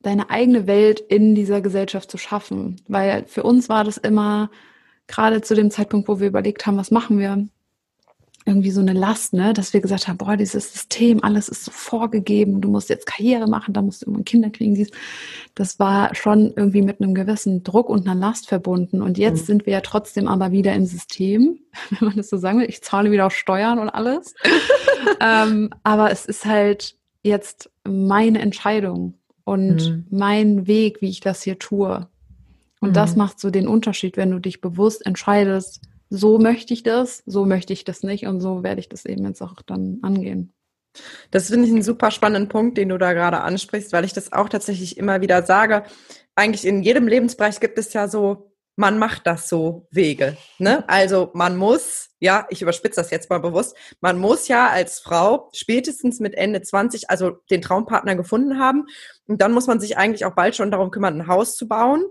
Speaker 2: deine eigene Welt in dieser Gesellschaft zu schaffen. Weil für uns war das immer, gerade zu dem Zeitpunkt, wo wir überlegt haben, was machen wir, irgendwie so eine Last, ne, dass wir gesagt haben, boah, dieses System, alles ist so vorgegeben, du musst jetzt Karriere machen, da musst du irgendwann Kinder kriegen, dies. Das war schon irgendwie mit einem gewissen Druck und einer Last verbunden. Und jetzt mhm. sind wir ja trotzdem aber wieder im System, wenn man das so sagen will. Ich zahle wieder auf Steuern und alles. ähm, aber es ist halt jetzt meine Entscheidung und mhm. mein Weg, wie ich das hier tue. Und mhm. das macht so den Unterschied, wenn du dich bewusst entscheidest, so möchte ich das, so möchte ich das nicht und so werde ich das eben jetzt auch dann angehen.
Speaker 1: Das finde ich einen super spannenden Punkt, den du da gerade ansprichst, weil ich das auch tatsächlich immer wieder sage. Eigentlich in jedem Lebensbereich gibt es ja so man macht das so Wege. Ne? Also man muss, ja, ich überspitze das jetzt mal bewusst, man muss ja als Frau spätestens mit Ende 20, also den Traumpartner gefunden haben. Und dann muss man sich eigentlich auch bald schon darum kümmern, ein Haus zu bauen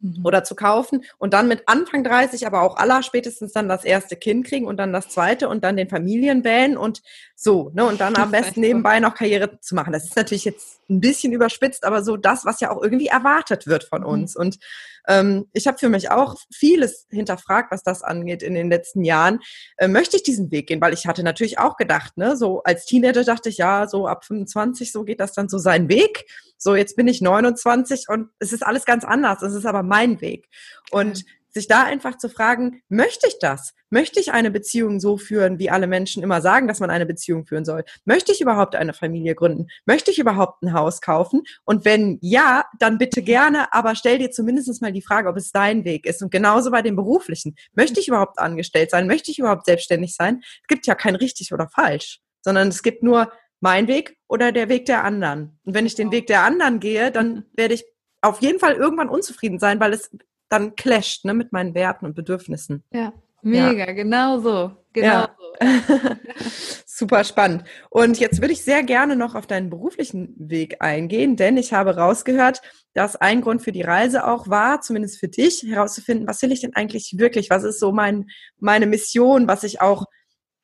Speaker 1: mhm. oder zu kaufen und dann mit Anfang 30 aber auch aller spätestens dann das erste Kind kriegen und dann das zweite und dann den Familienvan und so, ne, und dann am besten nebenbei noch Karriere zu machen. Das ist natürlich jetzt ein bisschen überspitzt, aber so das, was ja auch irgendwie erwartet wird von mhm. uns. Mhm. Und ähm, ich habe für mich auch vieles hinterfragt, was das angeht in den letzten Jahren. Äh, möchte ich diesen Weg gehen? Weil ich hatte natürlich auch gedacht, ne, so als Teenager dachte ich, ja, so ab 25, so geht das dann so seinen Weg. So, jetzt bin ich 29 und es ist alles ganz anders. Es ist aber mein Weg. Und sich da einfach zu fragen, möchte ich das? Möchte ich eine Beziehung so führen, wie alle Menschen immer sagen, dass man eine Beziehung führen soll? Möchte ich überhaupt eine Familie gründen? Möchte ich überhaupt ein Haus kaufen? Und wenn ja, dann bitte gerne, aber stell dir zumindest mal die Frage, ob es dein Weg ist. Und genauso bei den beruflichen. Möchte ich überhaupt angestellt sein? Möchte ich überhaupt selbstständig sein? Es gibt ja kein richtig oder falsch, sondern es gibt nur mein Weg oder der Weg der anderen. Und wenn ich den Weg der anderen gehe, dann werde ich auf jeden Fall irgendwann unzufrieden sein, weil es dann clasht ne, mit meinen Werten und Bedürfnissen.
Speaker 2: Ja, mega, ja. genau so. Genau ja.
Speaker 1: so. Super spannend. Und jetzt würde ich sehr gerne noch auf deinen beruflichen Weg eingehen, denn ich habe rausgehört, dass ein Grund für die Reise auch war, zumindest für dich, herauszufinden, was will ich denn eigentlich wirklich? Was ist so mein, meine Mission, was ich auch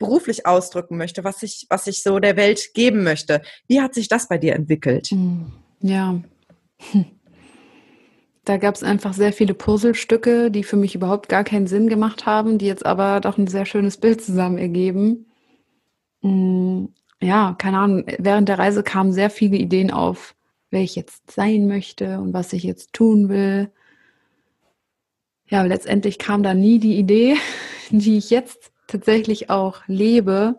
Speaker 1: beruflich ausdrücken möchte, was ich, was ich so der Welt geben möchte. Wie hat sich das bei dir entwickelt? Hm,
Speaker 2: ja. Hm. Da gab es einfach sehr viele Puzzlestücke, die für mich überhaupt gar keinen Sinn gemacht haben, die jetzt aber doch ein sehr schönes Bild zusammen ergeben. Mm, ja, keine Ahnung, während der Reise kamen sehr viele Ideen auf, wer ich jetzt sein möchte und was ich jetzt tun will. Ja, letztendlich kam da nie die Idee, die ich jetzt tatsächlich auch lebe,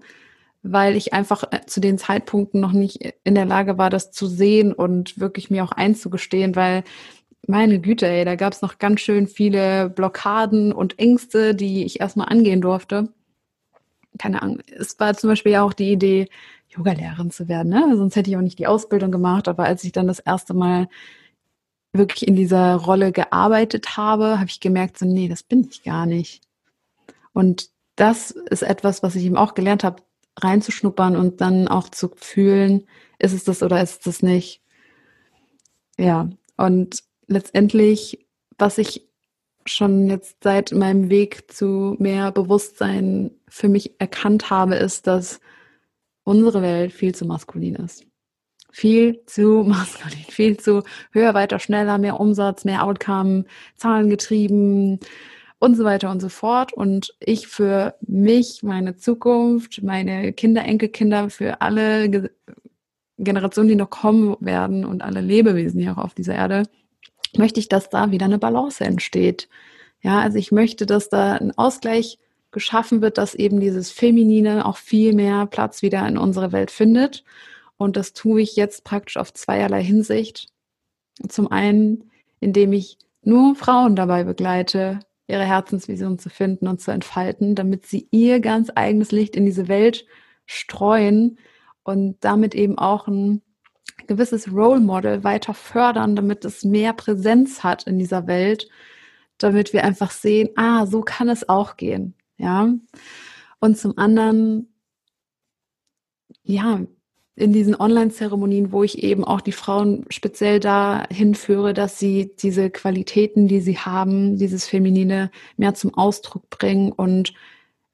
Speaker 2: weil ich einfach äh, zu den Zeitpunkten noch nicht in der Lage war, das zu sehen und wirklich mir auch einzugestehen, weil meine Güte, ey, da gab es noch ganz schön viele Blockaden und Ängste, die ich erstmal angehen durfte. Keine Ahnung. Es war zum Beispiel ja auch die Idee, Yogalehrerin zu werden. Ne? Sonst hätte ich auch nicht die Ausbildung gemacht. Aber als ich dann das erste Mal wirklich in dieser Rolle gearbeitet habe, habe ich gemerkt, so, nee, das bin ich gar nicht. Und das ist etwas, was ich eben auch gelernt habe, reinzuschnuppern und dann auch zu fühlen, ist es das oder ist es das nicht. Ja, und letztendlich, was ich schon jetzt seit meinem Weg zu mehr Bewusstsein für mich erkannt habe, ist, dass unsere Welt viel zu maskulin ist. Viel zu maskulin, viel zu höher, weiter, schneller, mehr Umsatz, mehr Outcome, zahlengetrieben und so weiter und so fort. Und ich für mich, meine Zukunft, meine Kinder, Enkelkinder, für alle Generationen, die noch kommen werden und alle Lebewesen hier auch auf dieser Erde, möchte ich, dass da wieder eine Balance entsteht. Ja, also ich möchte, dass da ein Ausgleich geschaffen wird, dass eben dieses Feminine auch viel mehr Platz wieder in unserer Welt findet. Und das tue ich jetzt praktisch auf zweierlei Hinsicht. Zum einen, indem ich nur Frauen dabei begleite, ihre Herzensvision zu finden und zu entfalten, damit sie ihr ganz eigenes Licht in diese Welt streuen und damit eben auch ein gewisses Role Model weiter fördern, damit es mehr Präsenz hat in dieser Welt, damit wir einfach sehen, ah, so kann es auch gehen, ja. Und zum anderen, ja, in diesen Online-Zeremonien, wo ich eben auch die Frauen speziell dahin führe, dass sie diese Qualitäten, die sie haben, dieses Feminine mehr zum Ausdruck bringen und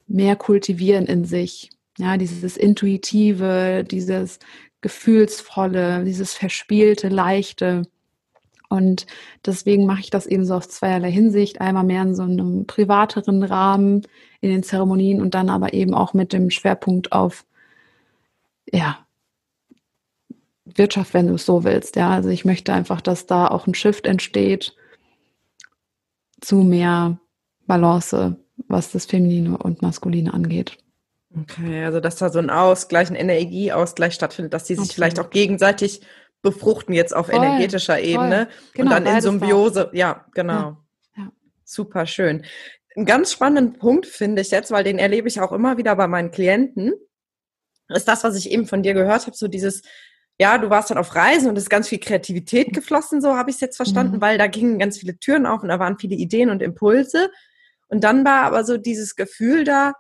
Speaker 2: mehr kultivieren in sich. Ja, dieses Intuitive, dieses Gefühlsvolle, dieses Verspielte, Leichte. Und deswegen mache ich das eben so aus zweierlei Hinsicht. Einmal mehr in so einem privateren Rahmen in den Zeremonien und dann aber eben auch mit dem Schwerpunkt auf, ja, Wirtschaft, wenn du es so willst. Ja, also ich möchte einfach, dass da auch ein Shift entsteht zu mehr Balance, was das Feminine und Maskuline angeht.
Speaker 1: Okay, also dass da so ein Ausgleich, ein Energieausgleich stattfindet, dass die sich Absolut. vielleicht auch gegenseitig befruchten jetzt auf voll, energetischer Ebene genau, und dann in Symbiose. Ja, genau. Ja, ja. Super schön. Einen ganz spannenden Punkt finde ich jetzt, weil den erlebe ich auch immer wieder bei meinen Klienten, ist das, was ich eben von dir gehört habe, so dieses ja, du warst dann auf Reisen und es ist ganz viel Kreativität geflossen, so habe ich es jetzt verstanden, mhm. weil da gingen ganz viele Türen auf und da waren viele Ideen und Impulse. Und dann war aber so dieses Gefühl da,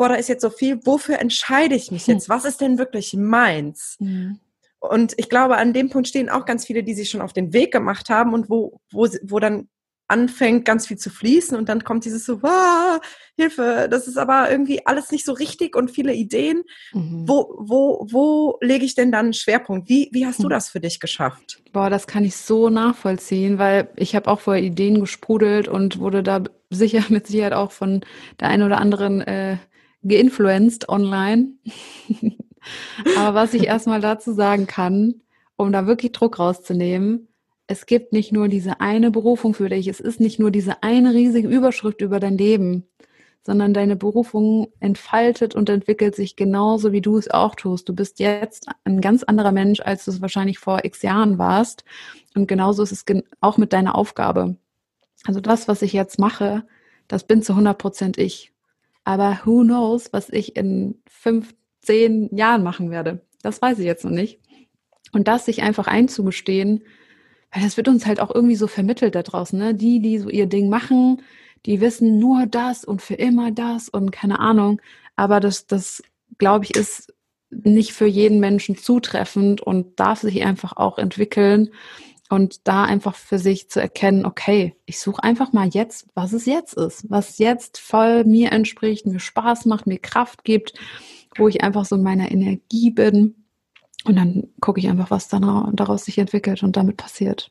Speaker 1: boah, da ist jetzt so viel, wofür entscheide ich mich jetzt? Was ist denn wirklich meins? Mhm. Und ich glaube, an dem Punkt stehen auch ganz viele, die sich schon auf den Weg gemacht haben und wo, wo, wo dann anfängt, ganz viel zu fließen und dann kommt dieses so, ah, Hilfe, das ist aber irgendwie alles nicht so richtig und viele Ideen. Mhm. Wo, wo, wo lege ich denn dann einen Schwerpunkt? Wie, wie hast du mhm. das für dich geschafft?
Speaker 2: Boah, das kann ich so nachvollziehen, weil ich habe auch vorher Ideen gesprudelt und wurde da sicher mit Sicherheit auch von der einen oder anderen äh, geinfluenced online. aber was ich erstmal dazu sagen kann, um da wirklich Druck rauszunehmen, es gibt nicht nur diese eine Berufung für dich, es ist nicht nur diese eine riesige Überschrift über dein Leben, sondern deine Berufung entfaltet und entwickelt sich genauso, wie du es auch tust. Du bist jetzt ein ganz anderer Mensch, als du es wahrscheinlich vor x Jahren warst. Und genauso ist es auch mit deiner Aufgabe. Also das, was ich jetzt mache, das bin zu 100 Prozent ich. Aber who knows, was ich in fünf, zehn Jahren machen werde. Das weiß ich jetzt noch nicht. Und das sich einfach einzugestehen, weil das wird uns halt auch irgendwie so vermittelt da draußen, ne? Die, die so ihr Ding machen, die wissen nur das und für immer das und keine Ahnung. Aber das, das glaube ich, ist nicht für jeden Menschen zutreffend und darf sich einfach auch entwickeln und da einfach für sich zu erkennen, okay, ich suche einfach mal jetzt, was es jetzt ist, was jetzt voll mir entspricht, mir Spaß macht, mir Kraft gibt, wo ich einfach so in meiner Energie bin und dann gucke ich einfach, was dann daraus sich entwickelt und damit passiert.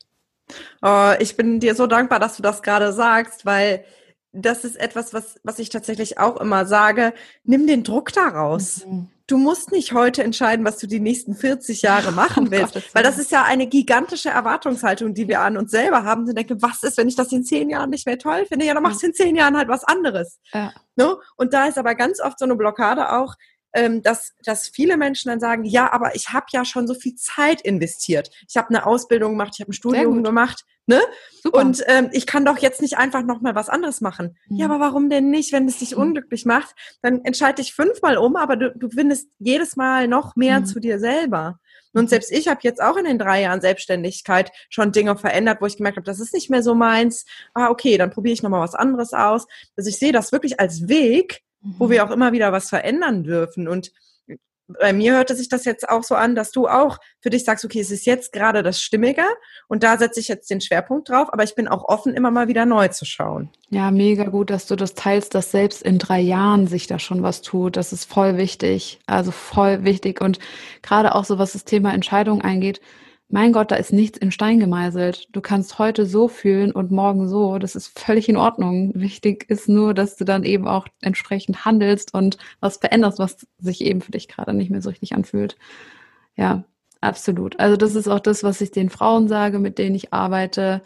Speaker 1: Oh, ich bin dir so dankbar, dass du das gerade sagst, weil das ist etwas, was, was ich tatsächlich auch immer sage. Nimm den Druck daraus. Mhm. Du musst nicht heute entscheiden, was du die nächsten 40 Jahre machen oh willst, Gott, weil das ist ja eine gigantische Erwartungshaltung, die wir an uns selber haben. Und denken, was ist, wenn ich das in zehn Jahren nicht mehr toll finde? Ja, dann machst du in zehn Jahren halt was anderes. Ja. No? Ne? Und da ist aber ganz oft so eine Blockade auch, ähm, dass, dass viele Menschen dann sagen, ja, aber ich habe ja schon so viel Zeit investiert. Ich habe eine Ausbildung gemacht, ich habe ein Studium gemacht, ne? Super. Und ähm, ich kann doch jetzt nicht einfach noch mal was anderes machen. Mhm. Ja, aber warum denn nicht? Wenn es dich mhm. unglücklich macht, dann entscheide dich fünfmal um, aber du, du findest jedes Mal noch mehr mhm. zu dir selber. Und mhm. selbst ich habe jetzt auch in den drei Jahren Selbstständigkeit schon Dinge verändert, wo ich gemerkt habe, das ist nicht mehr so meins. Ah, okay, dann probiere ich noch mal was anderes aus. Also ich sehe das wirklich als Weg, wo wir mhm. auch immer wieder was verändern dürfen. Und bei mir hörte sich das jetzt auch so an, dass du auch für dich sagst, okay, es ist jetzt gerade das Stimmige und da setze ich jetzt den Schwerpunkt drauf, aber ich bin auch offen, immer mal wieder neu zu schauen.
Speaker 2: Ja, mega gut, dass du das teilst, dass selbst in drei Jahren sich da schon was tut. Das ist voll wichtig, also voll wichtig und gerade auch so, was das Thema Entscheidung eingeht, mein Gott, da ist nichts in Stein gemeißelt. Du kannst heute so fühlen und morgen so. Das ist völlig in Ordnung. Wichtig ist nur, dass du dann eben auch entsprechend handelst und was veränderst, was sich eben für dich gerade nicht mehr so richtig anfühlt. Ja, absolut. Also das ist auch das, was ich den Frauen sage, mit denen ich arbeite.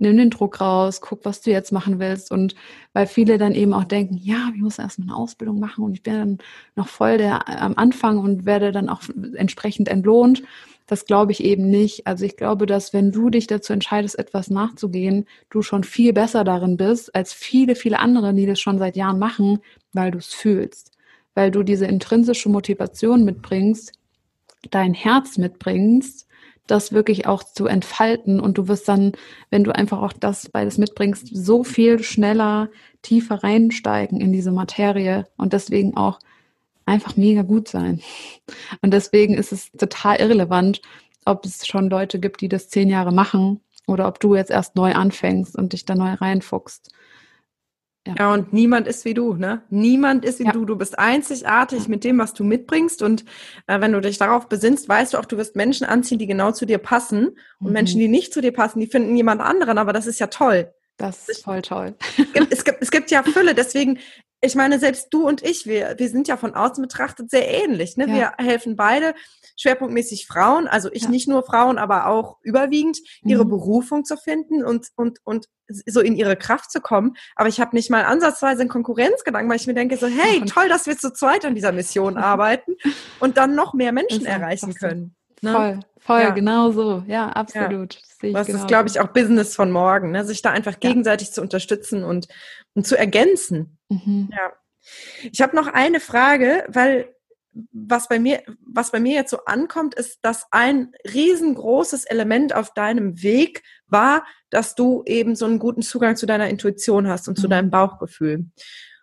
Speaker 2: Nimm den Druck raus, guck, was du jetzt machen willst. Und weil viele dann eben auch denken, ja, ich muss erst mal eine Ausbildung machen und ich bin dann noch voll der am Anfang und werde dann auch entsprechend entlohnt. Das glaube ich eben nicht. Also ich glaube, dass wenn du dich dazu entscheidest, etwas nachzugehen, du schon viel besser darin bist als viele, viele andere, die das schon seit Jahren machen, weil du es fühlst, weil du diese intrinsische Motivation mitbringst, dein Herz mitbringst, das wirklich auch zu entfalten und du wirst dann, wenn du einfach auch das beides mitbringst, so viel schneller tiefer reinsteigen in diese Materie und deswegen auch einfach mega gut sein. Und deswegen ist es total irrelevant, ob es schon Leute gibt, die das zehn Jahre machen oder ob du jetzt erst neu anfängst und dich da neu reinfuchst.
Speaker 1: Ja. ja, und niemand ist wie du, ne? Niemand ist wie ja. du. Du bist einzigartig mit dem, was du mitbringst. Und äh, wenn du dich darauf besinnst, weißt du auch, du wirst Menschen anziehen, die genau zu dir passen. Und mhm. Menschen, die nicht zu dir passen, die finden jemand anderen. Aber das ist ja toll.
Speaker 2: Das ist voll toll.
Speaker 1: es, gibt, es gibt ja Fülle. Deswegen ich meine, selbst du und ich, wir, wir sind ja von außen betrachtet sehr ähnlich. Ne? Ja. Wir helfen beide schwerpunktmäßig Frauen, also ich ja. nicht nur Frauen, aber auch überwiegend, ihre mhm. Berufung zu finden und, und, und so in ihre Kraft zu kommen. Aber ich habe nicht mal ansatzweise einen Konkurrenzgedanken, weil ich mir denke so, hey, toll, dass wir zu zweit an dieser Mission arbeiten und dann noch mehr Menschen erreichen können.
Speaker 2: Ne? Voll, voll, ja. genau so. Ja, absolut.
Speaker 1: Ja. Das ist, glaube ich, auch Business von morgen, ne? sich da einfach gegenseitig zu unterstützen und, und zu ergänzen. Mhm. Ja. Ich habe noch eine Frage, weil was bei mir, was bei mir jetzt so ankommt, ist, dass ein riesengroßes Element auf deinem Weg war, dass du eben so einen guten Zugang zu deiner Intuition hast und mhm. zu deinem Bauchgefühl.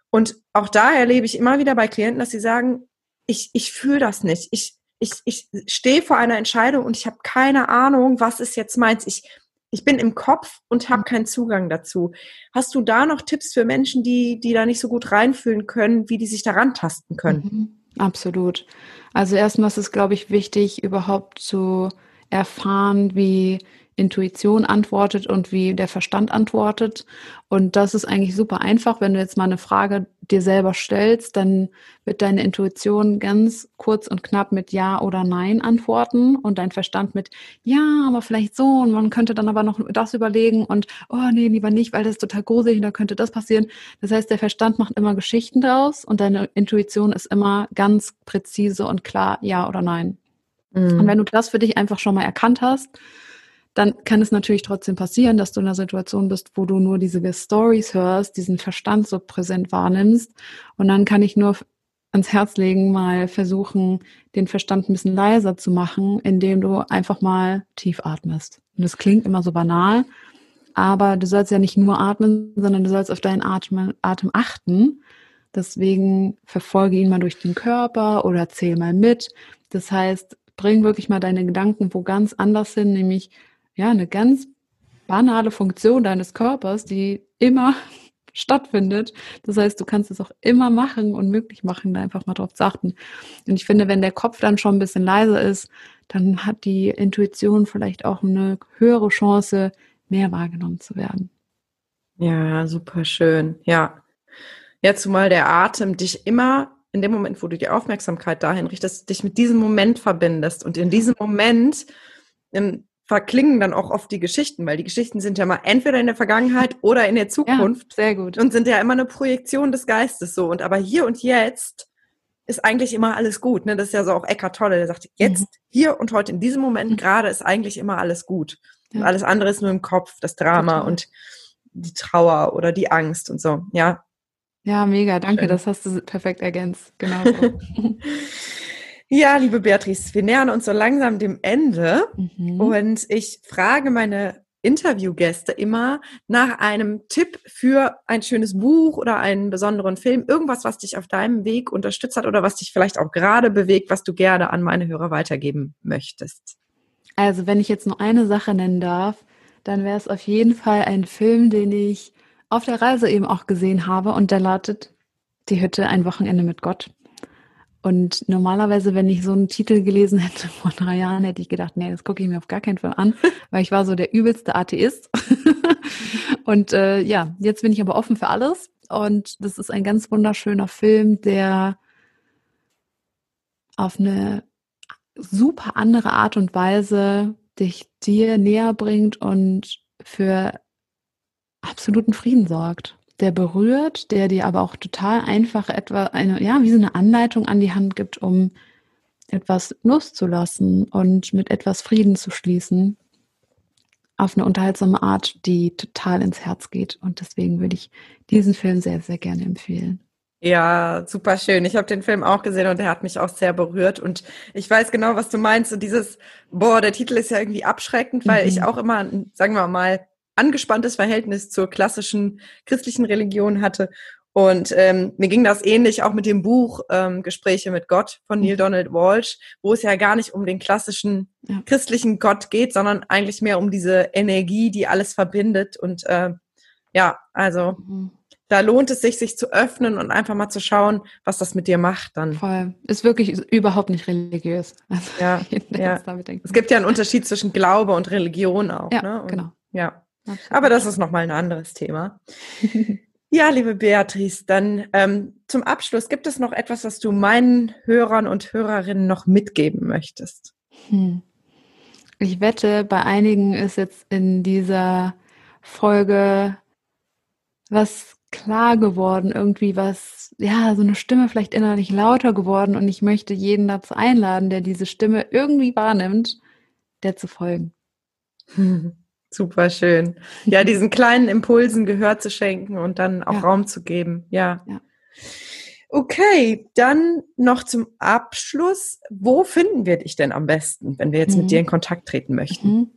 Speaker 1: Und auch da erlebe ich immer wieder bei Klienten, dass sie sagen, ich, ich fühle das nicht. Ich, ich, ich stehe vor einer Entscheidung und ich habe keine Ahnung, was ist jetzt meins. Ich, ich bin im Kopf und habe mhm. keinen Zugang dazu. Hast du da noch Tipps für Menschen, die, die da nicht so gut reinfühlen können, wie die sich daran tasten können?
Speaker 2: Mhm. Absolut. Also erstmal ist es, glaube ich, wichtig, überhaupt zu erfahren, wie Intuition antwortet und wie der Verstand antwortet. Und das ist eigentlich super einfach. Wenn du jetzt mal eine Frage dir selber stellst, dann wird deine Intuition ganz kurz und knapp mit Ja oder Nein antworten und dein Verstand mit Ja, aber vielleicht so und man könnte dann aber noch das überlegen und oh nee, lieber nicht, weil das ist total gruselig und da könnte das passieren. Das heißt, der Verstand macht immer Geschichten draus und deine Intuition ist immer ganz präzise und klar Ja oder Nein. Mhm. Und wenn du das für dich einfach schon mal erkannt hast, dann kann es natürlich trotzdem passieren, dass du in einer Situation bist, wo du nur diese Stories hörst, diesen Verstand so präsent wahrnimmst. Und dann kann ich nur ans Herz legen, mal versuchen, den Verstand ein bisschen leiser zu machen, indem du einfach mal tief atmest. Und das klingt immer so banal, aber du sollst ja nicht nur atmen, sondern du sollst auf deinen Atem, Atem achten. Deswegen verfolge ihn mal durch den Körper oder zähl mal mit. Das heißt, bring wirklich mal deine Gedanken wo ganz anders hin, nämlich ja, eine ganz banale Funktion deines Körpers, die immer stattfindet. Das heißt, du kannst es auch immer machen und möglich machen, da einfach mal drauf zu achten. Und ich finde, wenn der Kopf dann schon ein bisschen leiser ist, dann hat die Intuition vielleicht auch eine höhere Chance, mehr wahrgenommen zu werden.
Speaker 1: Ja, super schön. Ja. Ja, zumal der Atem dich immer in dem Moment, wo du die Aufmerksamkeit dahin richtest, dich mit diesem Moment verbindest. Und in diesem Moment verklingen dann auch oft die Geschichten, weil die Geschichten sind ja mal entweder in der Vergangenheit oder in der Zukunft.
Speaker 2: Ja, sehr gut.
Speaker 1: Und sind ja immer eine Projektion des Geistes so. Und aber hier und jetzt ist eigentlich immer alles gut. Ne? Das ist ja so auch Eckart Tolle, der sagt, jetzt, mhm. hier und heute, in diesem Moment mhm. gerade ist eigentlich immer alles gut. Ja. Und alles andere ist nur im Kopf, das Drama Total. und die Trauer oder die Angst und so. Ja.
Speaker 2: Ja, mega, danke, Schön. das hast du perfekt ergänzt. Genau so.
Speaker 1: Ja, liebe Beatrice, wir nähern uns so langsam dem Ende mhm. und ich frage meine Interviewgäste immer nach einem Tipp für ein schönes Buch oder einen besonderen Film, irgendwas, was dich auf deinem Weg unterstützt hat oder was dich vielleicht auch gerade bewegt, was du gerne an meine Hörer weitergeben möchtest.
Speaker 2: Also, wenn ich jetzt nur eine Sache nennen darf, dann wäre es auf jeden Fall ein Film, den ich auf der Reise eben auch gesehen habe und der lautet Die Hütte, ein Wochenende mit Gott. Und normalerweise, wenn ich so einen Titel gelesen hätte vor drei Jahren, hätte ich gedacht, nee, das gucke ich mir auf gar keinen Fall an, weil ich war so der übelste Atheist. und äh, ja, jetzt bin ich aber offen für alles. Und das ist ein ganz wunderschöner Film, der auf eine super andere Art und Weise dich dir näher bringt und für absoluten Frieden sorgt der berührt, der dir aber auch total einfach etwa eine, ja, wie so eine Anleitung an die Hand gibt, um etwas loszulassen und mit etwas Frieden zu schließen. Auf eine unterhaltsame Art, die total ins Herz geht. Und deswegen würde ich diesen Film sehr, sehr gerne empfehlen.
Speaker 1: Ja, super schön. Ich habe den Film auch gesehen und der hat mich auch sehr berührt. Und ich weiß genau, was du meinst. Und dieses, boah, der Titel ist ja irgendwie abschreckend, weil mhm. ich auch immer, sagen wir mal, angespanntes Verhältnis zur klassischen christlichen Religion hatte. Und ähm, mir ging das ähnlich auch mit dem Buch ähm, Gespräche mit Gott von Neil mhm. Donald Walsh, wo es ja gar nicht um den klassischen ja. christlichen Gott geht, sondern eigentlich mehr um diese Energie, die alles verbindet. Und äh, ja, also mhm. da lohnt es sich, sich zu öffnen und einfach mal zu schauen, was das mit dir macht dann.
Speaker 2: Voll. Ist wirklich überhaupt nicht religiös.
Speaker 1: Also, ja, ja. Es gibt ja einen Unterschied zwischen Glaube und Religion auch.
Speaker 2: Ja,
Speaker 1: ne?
Speaker 2: Und, genau.
Speaker 1: Ja. Absolut. Aber das ist nochmal ein anderes Thema. ja, liebe Beatrice, dann ähm, zum Abschluss, gibt es noch etwas, was du meinen Hörern und Hörerinnen noch mitgeben möchtest? Hm.
Speaker 2: Ich wette, bei einigen ist jetzt in dieser Folge was klar geworden, irgendwie was, ja, so eine Stimme vielleicht innerlich lauter geworden und ich möchte jeden dazu einladen, der diese Stimme irgendwie wahrnimmt, der zu folgen.
Speaker 1: Super schön. Ja, diesen kleinen Impulsen Gehör zu schenken und dann auch ja. Raum zu geben. Ja. ja. Okay, dann noch zum Abschluss. Wo finden wir dich denn am besten, wenn wir jetzt mhm. mit dir in Kontakt treten möchten? Mhm.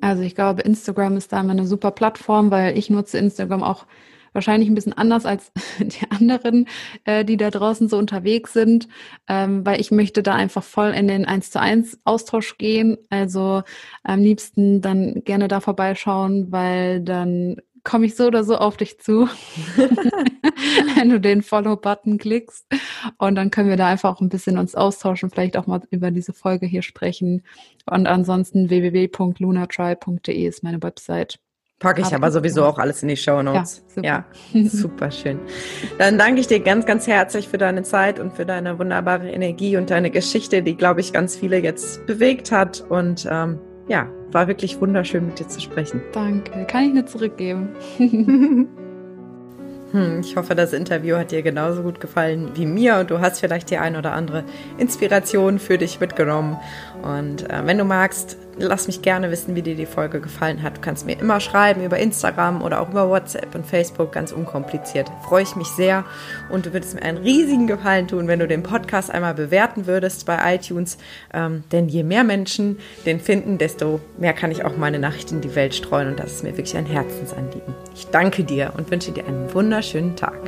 Speaker 2: Also ich glaube, Instagram ist da immer eine super Plattform, weil ich nutze Instagram auch wahrscheinlich ein bisschen anders als die anderen, äh, die da draußen so unterwegs sind, ähm, weil ich möchte da einfach voll in den 1 zu 1 Austausch gehen. Also am liebsten dann gerne da vorbeischauen, weil dann komme ich so oder so auf dich zu, wenn du den Follow-Button klickst. Und dann können wir da einfach auch ein bisschen uns austauschen, vielleicht auch mal über diese Folge hier sprechen. Und ansonsten www.lunatribe.de ist meine Website.
Speaker 1: Packe ich aber sowieso auch alles in die Show Notes. Ja, super. ja, super schön. Dann danke ich dir ganz, ganz herzlich für deine Zeit und für deine wunderbare Energie und deine Geschichte, die, glaube ich, ganz viele jetzt bewegt hat. Und ähm, ja, war wirklich wunderschön, mit dir zu sprechen.
Speaker 2: Danke. Kann ich nur zurückgeben.
Speaker 1: Hm, ich hoffe, das Interview hat dir genauso gut gefallen wie mir und du hast vielleicht die ein oder andere Inspiration für dich mitgenommen. Und äh, wenn du magst, lass mich gerne wissen, wie dir die Folge gefallen hat. Du kannst mir immer schreiben über Instagram oder auch über WhatsApp und Facebook, ganz unkompliziert. Freue ich mich sehr und du würdest mir einen riesigen Gefallen tun, wenn du den Podcast einmal bewerten würdest bei iTunes. Ähm, denn je mehr Menschen den finden, desto mehr kann ich auch meine Nachricht in die Welt streuen und das ist mir wirklich ein Herzensanliegen. Ich danke dir und wünsche dir einen wunderschönen Tag.